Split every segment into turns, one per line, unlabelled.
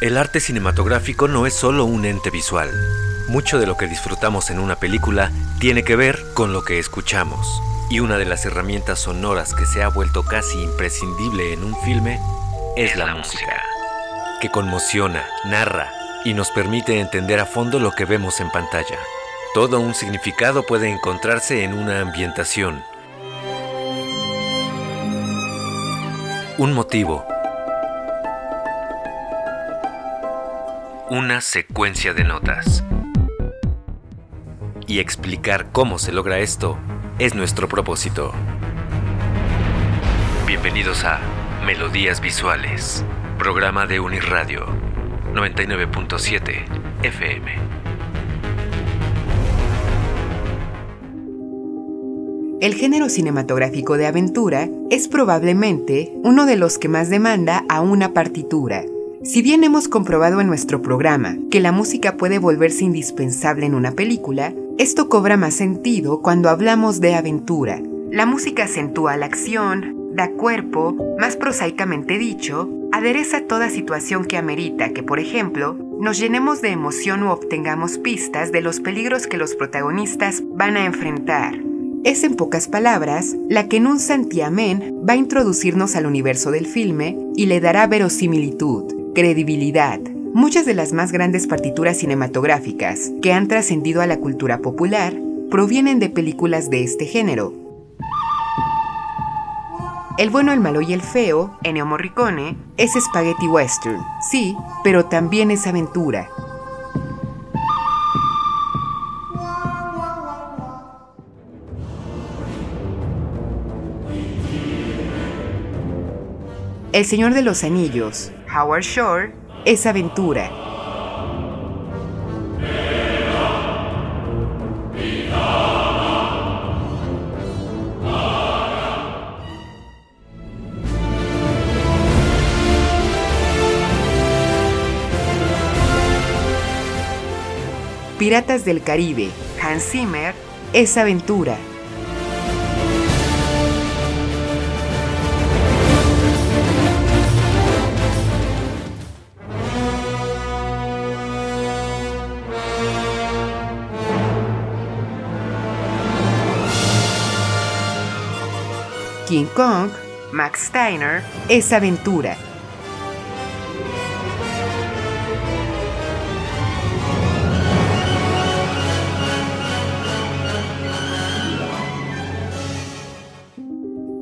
El arte cinematográfico no es solo un ente visual. Mucho de lo que disfrutamos en una película tiene que ver con lo que escuchamos. Y una de las herramientas sonoras que se ha vuelto casi imprescindible en un filme es la, música, que conmociona, narra y nos permite entender a fondo lo que vemos en pantalla. Todo un significado puede encontrarse en una ambientación, un motivo, una secuencia de notas. Y explicar cómo se logra esto es nuestro propósito. Bienvenidos a Melodías Visuales, programa de Unirradio 99.7 FM.
El género cinematográfico de aventura es probablemente uno de los que más demanda a una partitura si bien hemos comprobado en nuestro programa que la música puede volverse indispensable en una película, esto cobra más sentido cuando hablamos de aventura. La música acentúa la acción, da cuerpo, más prosaicamente dicho, adereza toda situación que amerita que, por ejemplo, nos llenemos de emoción o obtengamos pistas de los peligros que los protagonistas van a enfrentar. Es en pocas palabras la que en un santiamén va a introducirnos al universo del filme y le dará verosimilitud. Credibilidad. Muchas de las más grandes partituras cinematográficas que han trascendido a la cultura popular provienen de películas de este género. El bueno, el malo y el feo, Ennio Morricone, es spaghetti western, sí, pero también es aventura. El Señor de los Anillos, Howard Shore, es aventura. Piratas del Caribe, Hans Zimmer, es aventura. King Kong, Max Steiner, es aventura.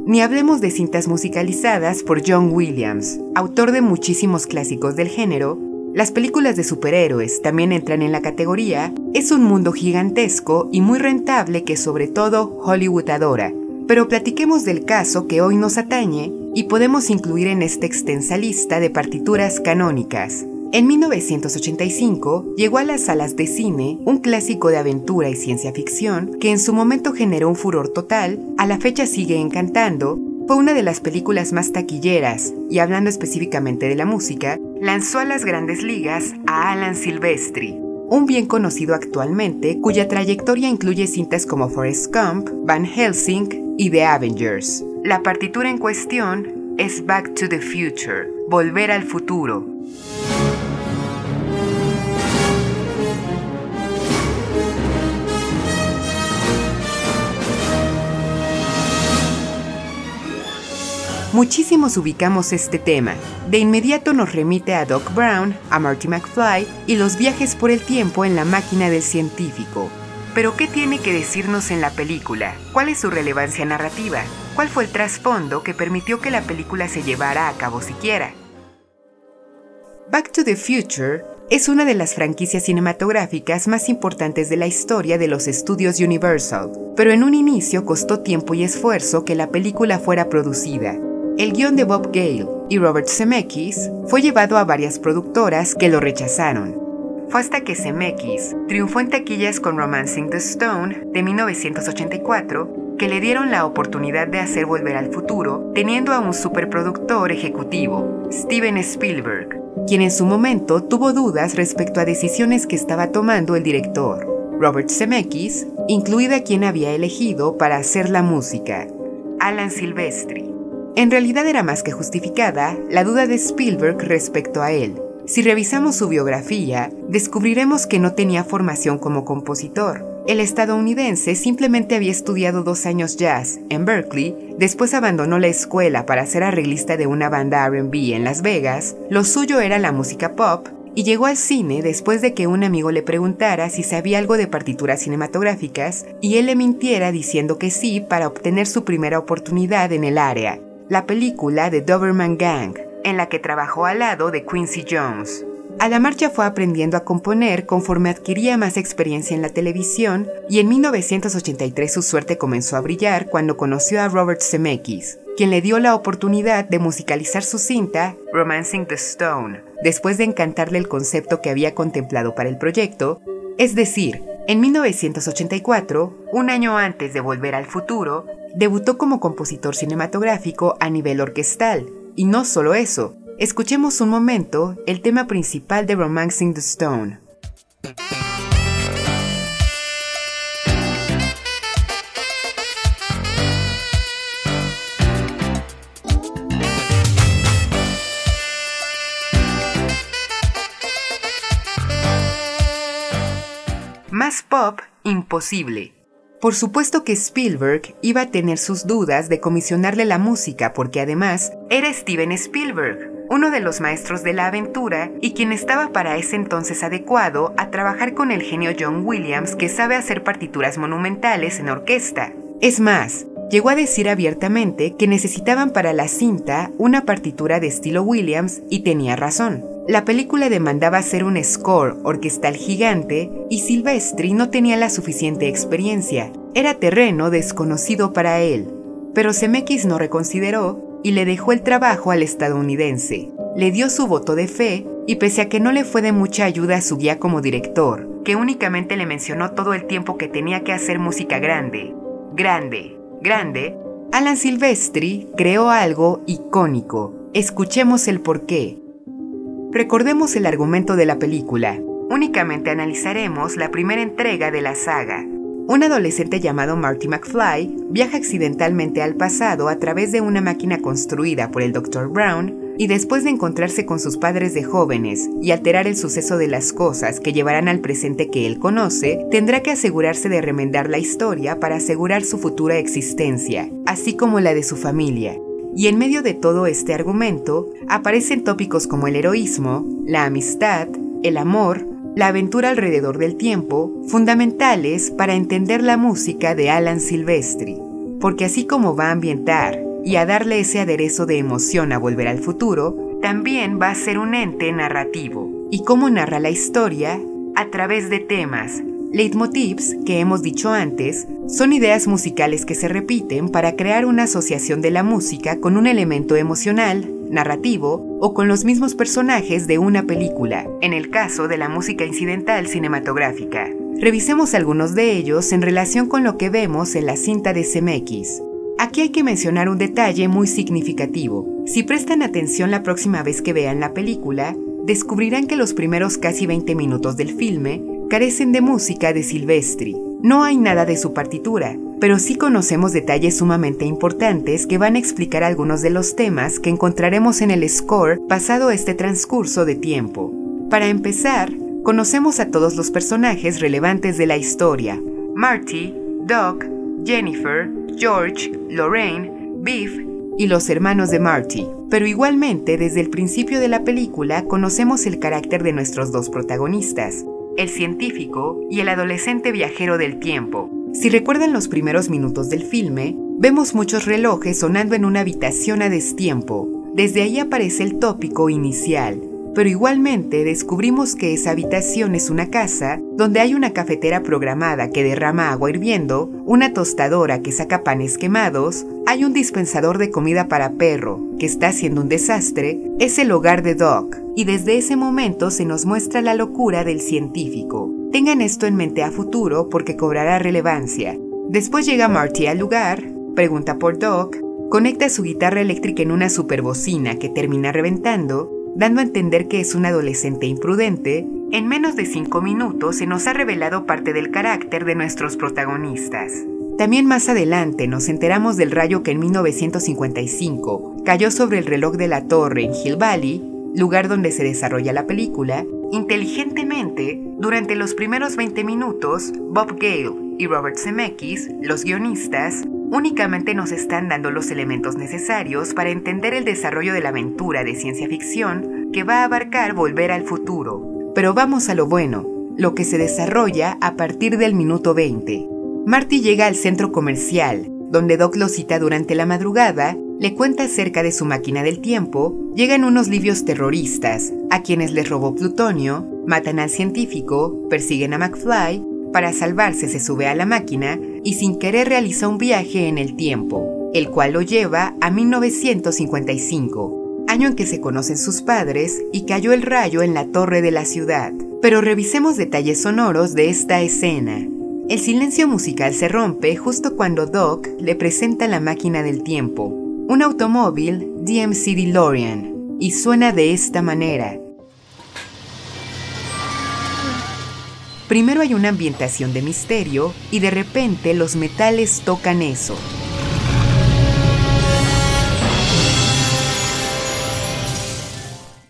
Ni hablemos de cintas musicalizadas por John Williams, autor de muchísimos clásicos del género. Las películas de superhéroes también entran en la categoría. Es un mundo gigantesco y muy rentable que sobre todo Hollywood adora pero platiquemos del caso que hoy nos atañe y podemos incluir en esta extensa lista de partituras canónicas. En 1985 llegó a las salas de cine un clásico de aventura y ciencia ficción que en su momento generó un furor total, a la fecha sigue encantando, fue una de las películas más taquilleras y hablando específicamente de la música, lanzó a las grandes ligas a Alan Silvestri, un bien conocido actualmente cuya trayectoria incluye cintas como Forrest Gump, Van Helsing y The Avengers. La partitura en cuestión es Back to the Future, Volver al Futuro. Muchísimos ubicamos este tema. De inmediato nos remite a Doc Brown, a Marty McFly y los viajes por el tiempo en la máquina del científico, pero ¿qué tiene que decirnos en la película? ¿Cuál es su relevancia narrativa? ¿Cuál fue el trasfondo que permitió que la película se llevara a cabo siquiera? Back to the Future es una de las franquicias cinematográficas más importantes de la historia de los estudios Universal, pero en un inicio costó tiempo y esfuerzo que la película fuera producida. El guion de Bob Gale y Robert Zemeckis fue llevado a varias productoras que lo rechazaron, fue hasta que CMX triunfó en taquillas con Romancing the Stone de 1984 que le dieron la oportunidad de hacer Volver al Futuro, teniendo a un superproductor ejecutivo, Steven Spielberg, quien en su momento tuvo dudas respecto a decisiones que estaba tomando el director, Robert Zemeckis, incluida quien había elegido para hacer la música, Alan Silvestri. En realidad era más que justificada la duda de Spielberg respecto a él, Si revisamos su biografía, descubriremos que no tenía formación como compositor. El estadounidense simplemente había estudiado dos años jazz en Berkeley, después abandonó la escuela para ser arreglista de una banda RB en Las Vegas, lo suyo era la música pop, y llegó al cine después de que un amigo le preguntara si sabía algo de partituras cinematográficas y él le mintiera diciendo que sí para obtener su primera oportunidad en el área, la película de Doberman Gang, en la que trabajó al lado de Quincy Jones. A la marcha fue aprendiendo a componer conforme adquiría más experiencia en la televisión y en 1983 su suerte comenzó a brillar cuando conoció a Robert Zemeckis, quien le dio la oportunidad de musicalizar su cinta Romancing the Stone, después de encantarle el concepto que había contemplado para el proyecto, es decir, en 1984, un año antes de Volver al Futuro, debutó como compositor cinematográfico a nivel orquestal, y no solo eso, escuchemos un momento el tema principal de Romancing the Stone. Más pop, imposible. Por supuesto que Spielberg iba a tener sus dudas de comisionarle la música porque además era Steven Spielberg, uno de los maestros de la aventura y quien estaba para ese entonces adecuado a trabajar con el genio John Williams que sabe hacer partituras monumentales en orquesta. Es más, llegó a decir abiertamente que necesitaban para la cinta una partitura de estilo Williams y tenía razón. La película demandaba hacer un score orquestal gigante y Silvestri no tenía la suficiente experiencia. Era terreno desconocido para él. Pero Zemeckis no reconsideró y le dejó el trabajo al estadounidense. Le dio su voto de fe y pese a que no le fue de mucha ayuda a su guía como director, que únicamente le mencionó todo el tiempo que tenía que hacer música grande, grande, grande, Alan Silvestri creó algo icónico. Escuchemos el porqué. Recordemos el argumento de la película. Únicamente analizaremos la primera entrega de la saga. Un adolescente llamado Marty McFly viaja accidentalmente al pasado a través de una máquina construida por el Dr. Brown y después de encontrarse con sus padres de jóvenes y alterar el suceso de las cosas que llevarán al presente que él conoce, tendrá que asegurarse de remendar la historia para asegurar su futura existencia, así como la de su familia. Y en medio de todo este argumento aparecen tópicos como el heroísmo, la amistad, el amor, la aventura alrededor del tiempo, fundamentales para entender la música de Alan Silvestri, porque así como va a ambientar y a darle ese aderezo de emoción a volver al futuro, también va a ser un ente narrativo. ¿Y cómo narra la historia? A través de temas, Leitmotivs, que hemos dicho antes, son ideas musicales que se repiten para crear una asociación de la música con un elemento emocional, narrativo o con los mismos personajes de una película, en el caso de la música incidental cinematográfica. Revisemos algunos de ellos en relación con lo que vemos en la cinta de CMX. Aquí hay que mencionar un detalle muy significativo. Si prestan atención la próxima vez que vean la película, descubrirán que los primeros casi 20 minutos del filme carecen de música de Silvestri. No hay nada de su partitura, pero sí conocemos detalles sumamente importantes que van a explicar algunos de los temas que encontraremos en el score pasado este transcurso de tiempo. Para empezar, conocemos a todos los personajes relevantes de la historia. Marty, Doc, Jennifer, George, Lorraine, Biff y los hermanos de Marty. Pero igualmente, desde el principio de la película, conocemos el carácter de nuestros dos protagonistas, el científico y el adolescente viajero del tiempo. Si recuerdan los primeros minutos del filme, vemos muchos relojes sonando en una habitación a destiempo. Desde ahí aparece el tópico inicial, pero igualmente descubrimos que esa habitación es una casa donde hay una cafetera programada que derrama agua hirviendo, una tostadora que saca panes quemados, hay un dispensador de comida para perro que está haciendo un desastre, es el hogar de Doc, y desde ese momento se nos muestra la locura del científico. Tengan esto en mente a futuro porque cobrará relevancia. Después llega Marty al lugar, pregunta por Doc, conecta su guitarra eléctrica en una superbocina que termina reventando dando a entender que es un adolescente imprudente, en menos de cinco minutos se nos ha revelado parte del carácter de nuestros protagonistas. También más adelante nos enteramos del rayo que en 1955 cayó sobre el reloj de la torre en Hill Valley, lugar donde se desarrolla la película, inteligentemente, durante los primeros 20 minutos, Bob Gale y Robert Zemeckis, los guionistas, únicamente nos están dando los elementos necesarios para entender el desarrollo de la aventura de ciencia ficción que va a abarcar volver al futuro. Pero vamos a lo bueno, lo que se desarrolla a partir del minuto 20. Marty llega al centro comercial, donde Doc lo cita durante la madrugada, le cuenta acerca de su máquina del tiempo, llegan unos libios terroristas, a quienes les robó plutonio, matan al científico, persiguen a McFly, para salvarse se sube a la máquina y sin querer realiza un viaje en el tiempo, el cual lo lleva a 1955, año en que se conocen sus padres y cayó el rayo en la torre de la ciudad. Pero revisemos detalles sonoros de esta escena. El silencio musical se rompe justo cuando Doc le presenta la máquina del tiempo, un automóvil DMC DeLorean, y suena de esta manera. Primero hay una ambientación de misterio y de repente los metales tocan eso.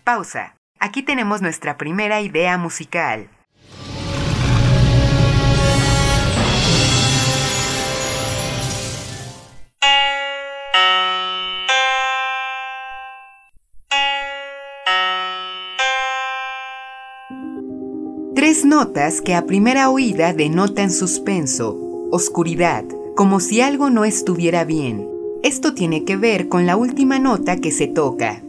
Pausa. Aquí tenemos nuestra primera idea musical. Notas que a primera oída denotan suspenso, oscuridad, como si algo no estuviera bien. Esto tiene que ver con la última nota que se toca.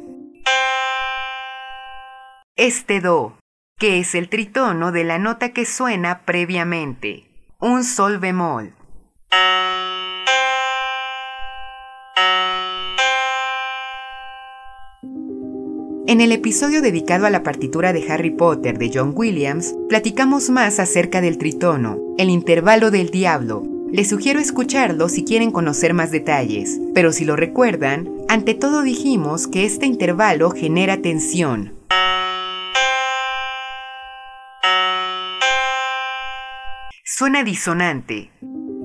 Este Do, que es el tritono de la nota que suena previamente, un sol bemol. En el episodio dedicado a la partitura de Harry Potter de John Williams, platicamos más acerca del tritono, el intervalo del diablo. Les sugiero escucharlo si quieren conocer más detalles, pero si lo recuerdan, ante todo dijimos que este intervalo genera tensión. Suena disonante.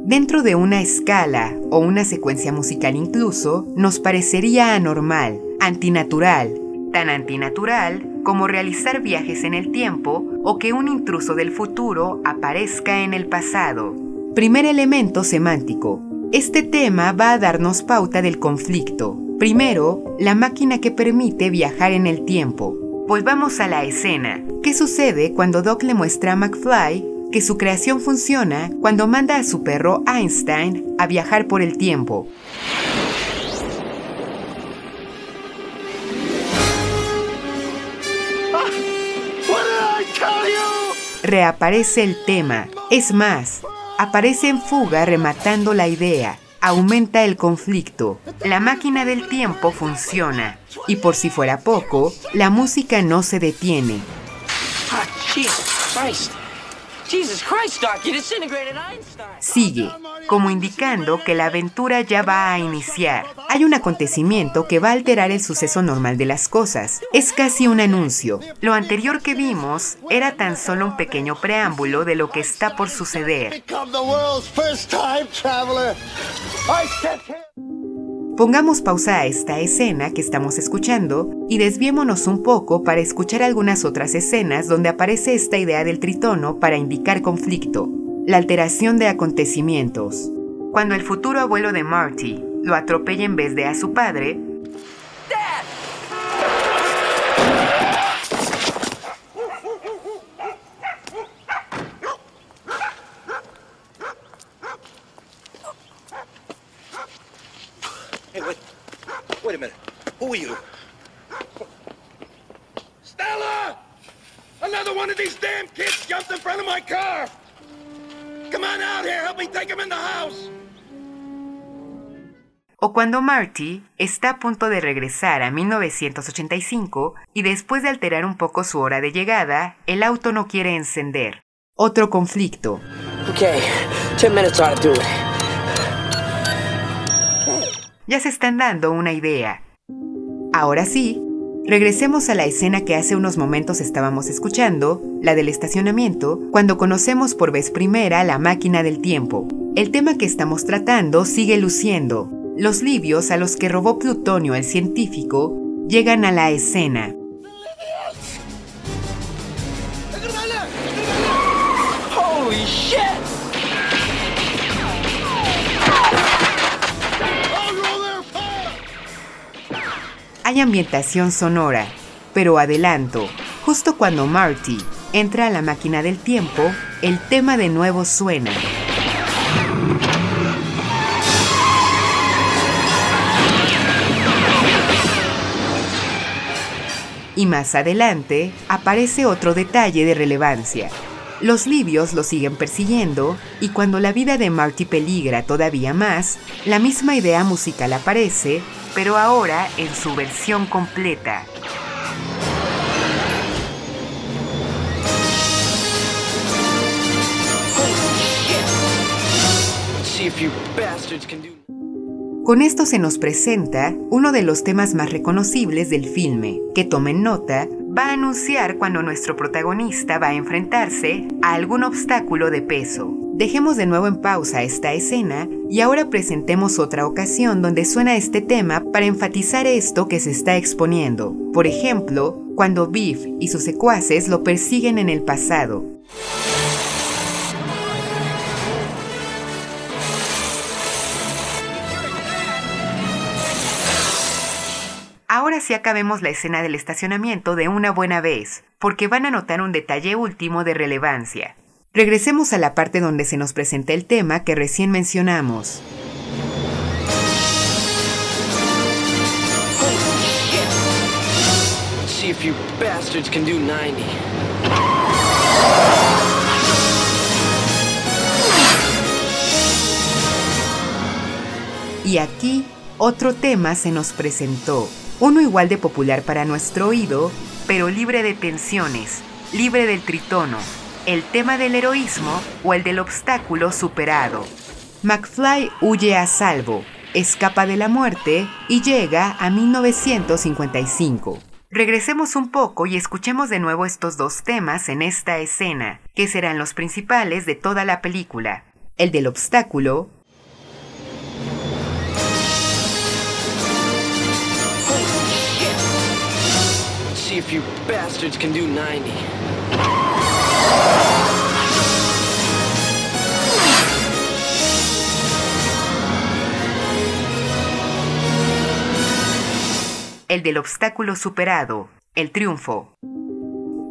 Dentro de una escala o una secuencia musical incluso, nos parecería anormal, antinatural, tan antinatural como realizar viajes en el tiempo o que un intruso del futuro aparezca en el pasado. Primer elemento semántico. Este tema va a darnos pauta del conflicto. Primero, la máquina que permite viajar en el tiempo. Volvamos a la escena. ¿Qué sucede cuando Doc le muestra a McFly que su creación funciona cuando manda a su perro Einstein a viajar por el tiempo? Reaparece el tema. Es más, aparece en fuga rematando la idea. Aumenta el conflicto. La máquina del tiempo funciona. Y por si fuera poco, la música no se detiene. Sigue, como indicando que la aventura ya va a iniciar. Hay un acontecimiento que va a alterar el suceso normal de las cosas. Es casi un anuncio. Lo anterior que vimos era tan solo un pequeño preámbulo de lo que está por suceder. Pongamos pausa a esta escena que estamos escuchando y desviémonos un poco para escuchar algunas otras escenas donde aparece esta idea del tritono para indicar conflicto, la alteración de acontecimientos. Cuando el futuro abuelo de Marty lo atropella en vez de a su padre, O cuando Marty está a punto de regresar a 1985 y después de alterar un poco su hora de llegada, el auto no quiere encender. Otro conflicto. Ya se están dando una idea. Ahora sí, regresemos a la escena que hace unos momentos estábamos escuchando, la del estacionamiento, cuando conocemos por vez primera la máquina del tiempo. El tema que estamos tratando sigue luciendo. Los libios a los que robó Plutonio el científico llegan a la escena. Hay ambientación sonora, pero adelanto, justo cuando Marty entra a la máquina del tiempo, el tema de nuevo suena. Y más adelante aparece otro detalle de relevancia. Los libios lo siguen persiguiendo y cuando la vida de Marty peligra todavía más, la misma idea musical aparece, pero ahora en su versión completa. Con esto se nos presenta uno de los temas más reconocibles del filme, que tomen nota, va a anunciar cuando nuestro protagonista va a enfrentarse a algún obstáculo de peso. Dejemos de nuevo en pausa esta escena y ahora presentemos otra ocasión donde suena este tema para enfatizar esto que se está exponiendo. Por ejemplo, cuando Biff y sus secuaces lo persiguen en el pasado. Ahora sí acabemos la escena del estacionamiento de una buena vez, porque van a notar un detalle último de relevancia. Regresemos a la parte donde se nos presenta el tema que recién mencionamos. Y aquí otro tema se nos presentó, uno igual de popular para nuestro oído, pero libre de tensiones, libre del tritono, el tema del heroísmo o el del obstáculo superado. McFly huye a salvo, escapa de la muerte y llega a 1955. Regresemos un poco y escuchemos de nuevo estos dos temas en esta escena, que serán los principales de toda la película. El del obstáculo El del obstáculo superado, el triunfo.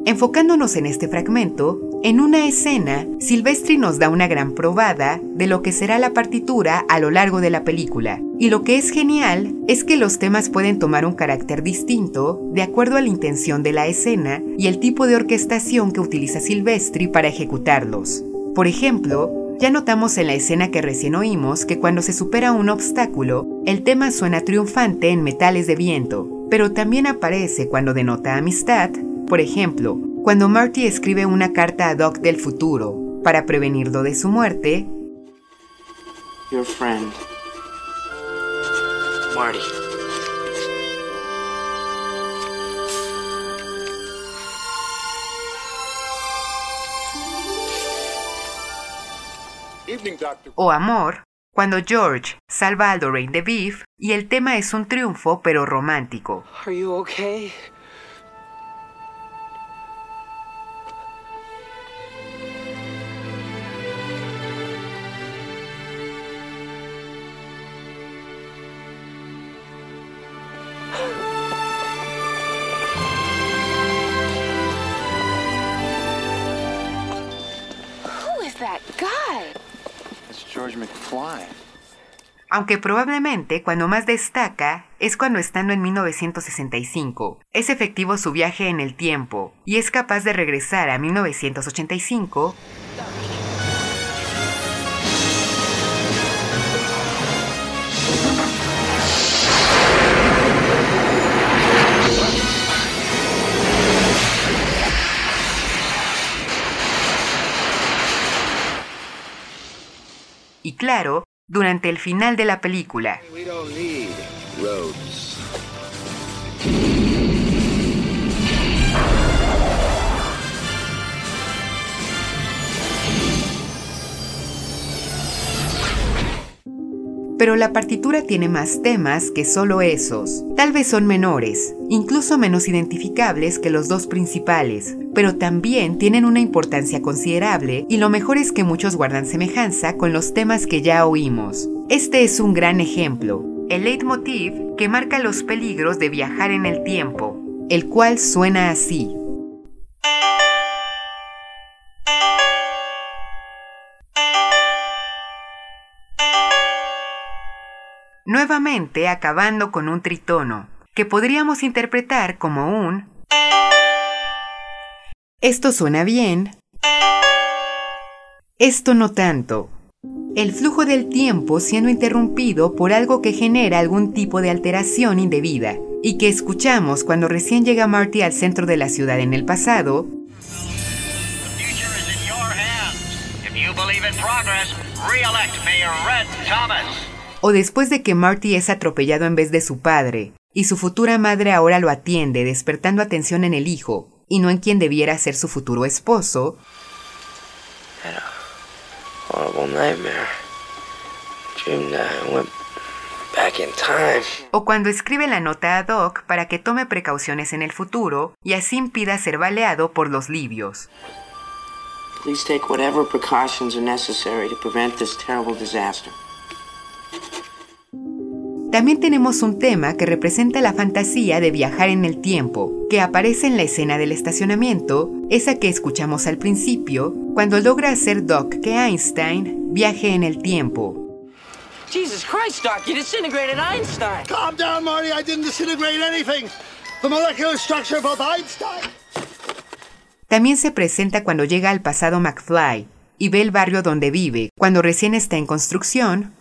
Enfocándonos en este fragmento, en una escena, Silvestri nos da una gran probada de lo que será la partitura a lo largo de la película. Y lo que es genial es que los temas pueden tomar un carácter distinto de acuerdo a la intención de la escena y el tipo de orquestación que utiliza Silvestri para ejecutarlos. Por ejemplo, ya notamos en la escena que recién oímos que cuando se supera un obstáculo, el tema suena triunfante en metales de viento, pero también aparece cuando denota amistad, por ejemplo, cuando Marty escribe una carta a Doc del futuro para prevenirlo de su muerte,
Your friend, Marty.
o Amor, cuando George salva a Lorraine de Beef y el tema es un triunfo pero romántico.
Are you
Aunque probablemente cuando más destaca es cuando estando en 1965 es efectivo su viaje en el tiempo y es capaz de regresar a 1985 y claro, durante el final de la película. Pero la partitura tiene más temas que solo esos. Tal vez son menores, incluso menos identificables que los dos principales, pero también tienen una importancia considerable y lo mejor es que muchos guardan semejanza con los temas que ya oímos. Este es un gran ejemplo, el leitmotiv que marca los peligros de viajar en el tiempo, el cual suena así. Nuevamente acabando con un tritono, que podríamos interpretar como un... Esto suena bien. Esto no tanto. El flujo del tiempo siendo interrumpido por algo que genera algún tipo de alteración indebida y que escuchamos cuando recién llega Marty al centro de la ciudad en el pasado. O después de que Marty es atropellado en vez de su padre, y su futura madre ahora lo atiende, despertando atención en el hijo, y no en quien debiera ser su futuro esposo. O cuando escribe la nota a Doc para que tome precauciones en el futuro y así impida ser baleado por los libios.
Please take whatever precautions are necessary to prevent this terrible disaster.
También tenemos un tema que representa la fantasía de viajar en el tiempo, que aparece en la escena del estacionamiento, esa que escuchamos al principio, cuando logra hacer Doc que Einstein viaje en el tiempo.
Jesus Christ, Doc, you disintegrated Einstein.
Calm down, Marty. I didn't disintegrate anything. The molecular structure of Einstein.
También se presenta cuando llega al pasado McFly y ve el barrio donde vive, cuando recién está en construcción,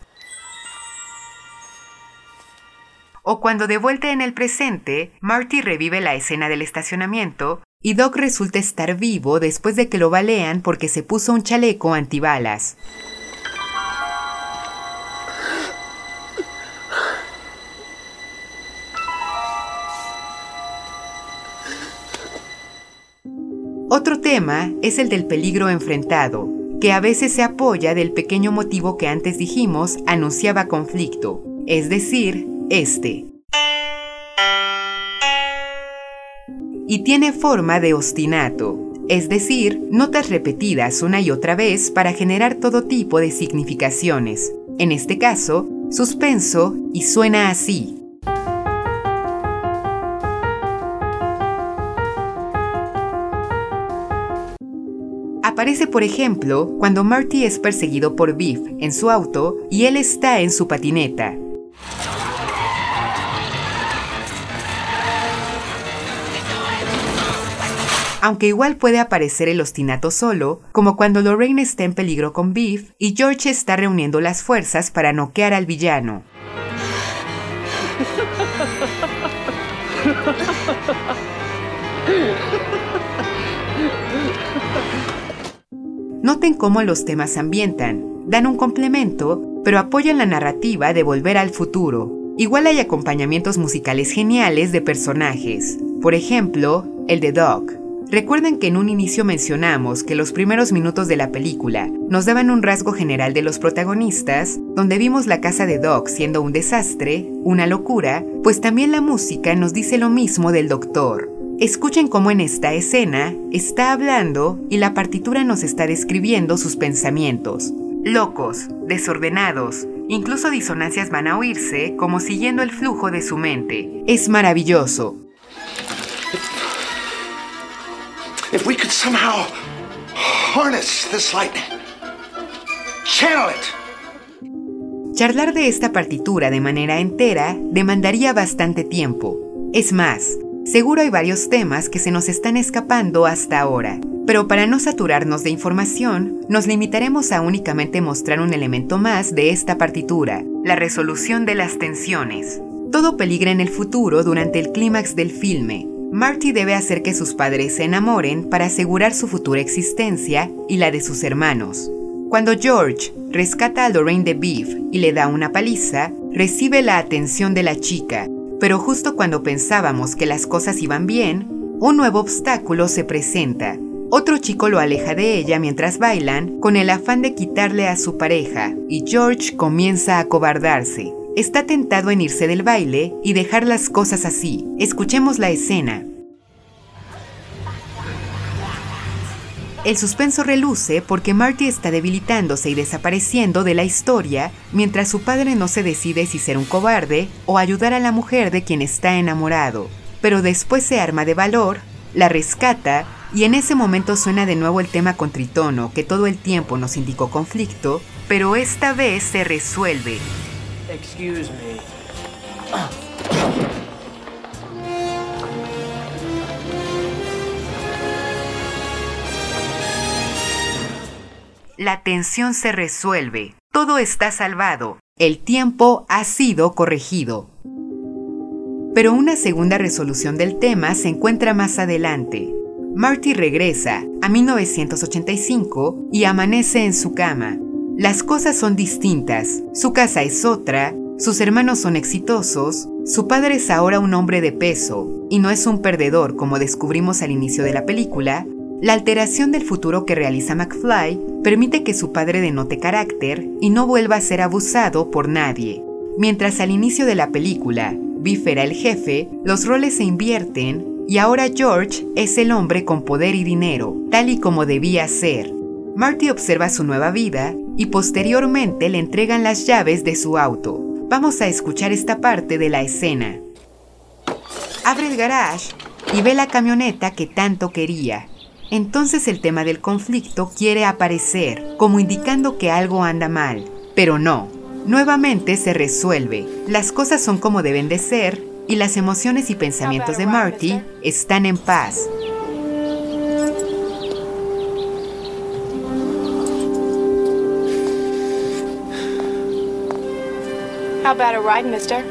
o cuando de vuelta en el presente, Marty revive la escena del estacionamiento y Doc resulta estar vivo después de que lo balean porque se puso un chaleco antibalas. Otro tema es el del peligro enfrentado, que a veces se apoya del pequeño motivo que antes dijimos anunciaba conflicto, es decir, este. Y tiene forma de ostinato, es decir, notas repetidas una y otra vez para generar todo tipo de significaciones. En este caso, suspenso y suena así. Aparece, por ejemplo, cuando Marty es perseguido por Biff en su auto y él está en su patineta. Aunque igual puede aparecer el ostinato solo, como cuando Lorraine está en peligro con Beef y George está reuniendo las fuerzas para noquear al villano. Noten cómo los temas ambientan, dan un complemento, pero apoyan la narrativa de volver al futuro. Igual hay acompañamientos musicales geniales de personajes, por ejemplo, el de Doc, Recuerden que en un inicio mencionamos que los primeros minutos de la película nos daban un rasgo general de los protagonistas, donde vimos la casa de Doc siendo un desastre, una locura, pues también la música nos dice lo mismo del doctor. Escuchen cómo en esta escena está hablando y la partitura nos está describiendo sus pensamientos. Locos, desordenados, incluso disonancias van a oírse como siguiendo el flujo de su mente. Es maravilloso.
If we could somehow harness this lightning, channel it.
Charlar de esta partitura de manera entera demandaría bastante tiempo. Es más, seguro hay varios temas que se nos están escapando hasta ahora. Pero para no saturarnos de información, nos limitaremos a únicamente mostrar un elemento más de esta partitura, la resolución de las tensiones. Todo peligra en el futuro durante el clímax del filme, Marty debe hacer que sus padres se enamoren para asegurar su futura existencia y la de sus hermanos. Cuando George rescata a Lorraine de Beef y le da una paliza, recibe la atención de la chica, pero justo cuando pensábamos que las cosas iban bien, un nuevo obstáculo se presenta. Otro chico lo aleja de ella mientras bailan con el afán de quitarle a su pareja y George comienza a cobardarse. Está tentado en irse del baile y dejar las cosas así. Escuchemos la escena. El suspenso reluce porque Marty está debilitándose y desapareciendo de la historia mientras su padre no se decide si ser un cobarde o ayudar a la mujer de quien está enamorado. Pero después se arma de valor, la rescata y en ese momento suena de nuevo el tema con tritono que todo el tiempo nos indicó conflicto, pero esta vez se resuelve.
Excuse me.
La tensión se resuelve, todo está salvado, el tiempo ha sido corregido. Pero una segunda resolución del tema se encuentra más adelante. Marty regresa a 1985 y amanece en su cama. Las cosas son distintas, su casa es otra, sus hermanos son exitosos, su padre es ahora un hombre de peso y no es un perdedor como descubrimos al inicio de la película, la alteración del futuro que realiza McFly permite que su padre denote carácter y no vuelva a ser abusado por nadie. Mientras al inicio de la película, Biff era el jefe, los roles se invierten y ahora George es el hombre con poder y dinero, tal y como debía ser. Marty observa su nueva vida y posteriormente le entregan las llaves de su auto. Vamos a escuchar esta parte de la escena. Abre el garage y ve la camioneta que tanto quería. Entonces el tema del conflicto quiere aparecer, como indicando que algo anda mal, pero no. Nuevamente se resuelve, las cosas son como deben de ser y las emociones y pensamientos de Marty están en paz.
How about a ride, mister?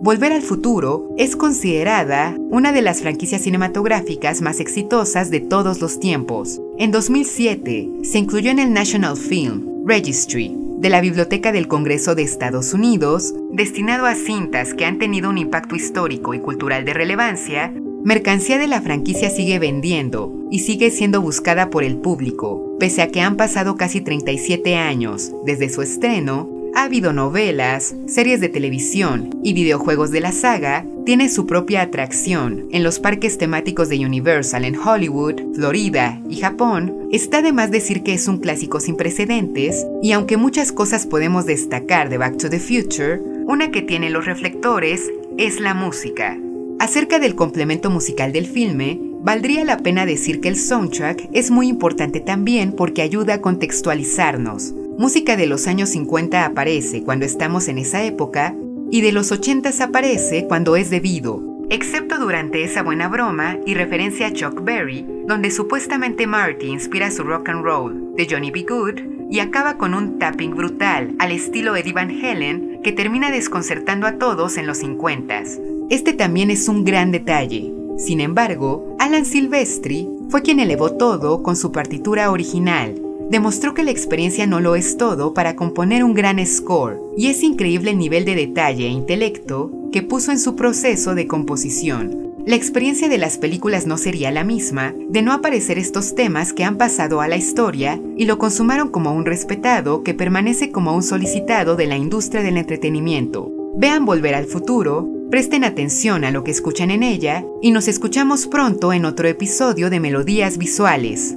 Volver al futuro es considerada una de las franquicias cinematográficas más exitosas de todos los tiempos. En 2007 se incluyó en el National Film Registry de la Biblioteca del Congreso de Estados Unidos, destinado a cintas que han tenido un impacto histórico y cultural de relevancia, mercancía de la franquicia sigue vendiendo y sigue siendo buscada por el público, pese a que han pasado casi 37 años desde su estreno ha habido novelas, series de televisión y videojuegos de la saga, tiene su propia atracción en los parques temáticos de Universal en Hollywood, Florida y Japón. Está de más decir que es un clásico sin precedentes y aunque muchas cosas podemos destacar de Back to the Future, una que tiene los reflectores es la música. Acerca del complemento musical del filme, valdría la pena decir que el soundtrack es muy importante también porque ayuda a contextualizarnos, Música de los años 50 aparece cuando estamos en esa época y de los 80 aparece cuando es debido, excepto durante esa buena broma y referencia a Chuck Berry, donde supuestamente Marty inspira su rock and roll de Johnny B. Good y acaba con un tapping brutal al estilo Eddie Van Halen que termina desconcertando a todos en los 50. Este también es un gran detalle. Sin embargo, Alan Silvestri fue quien elevó todo con su partitura original, demostró que la experiencia no lo es todo para componer un gran score, y es increíble el nivel de detalle e intelecto que puso en su proceso de composición. La experiencia de las películas no sería la misma de no aparecer estos temas que han pasado a la historia y lo consumaron como un respetado que permanece como un solicitado de la industria del entretenimiento. Vean Volver al Futuro, presten atención a lo que escuchan en ella y nos escuchamos pronto en otro episodio de Melodías Visuales.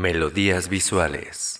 Melodías visuales.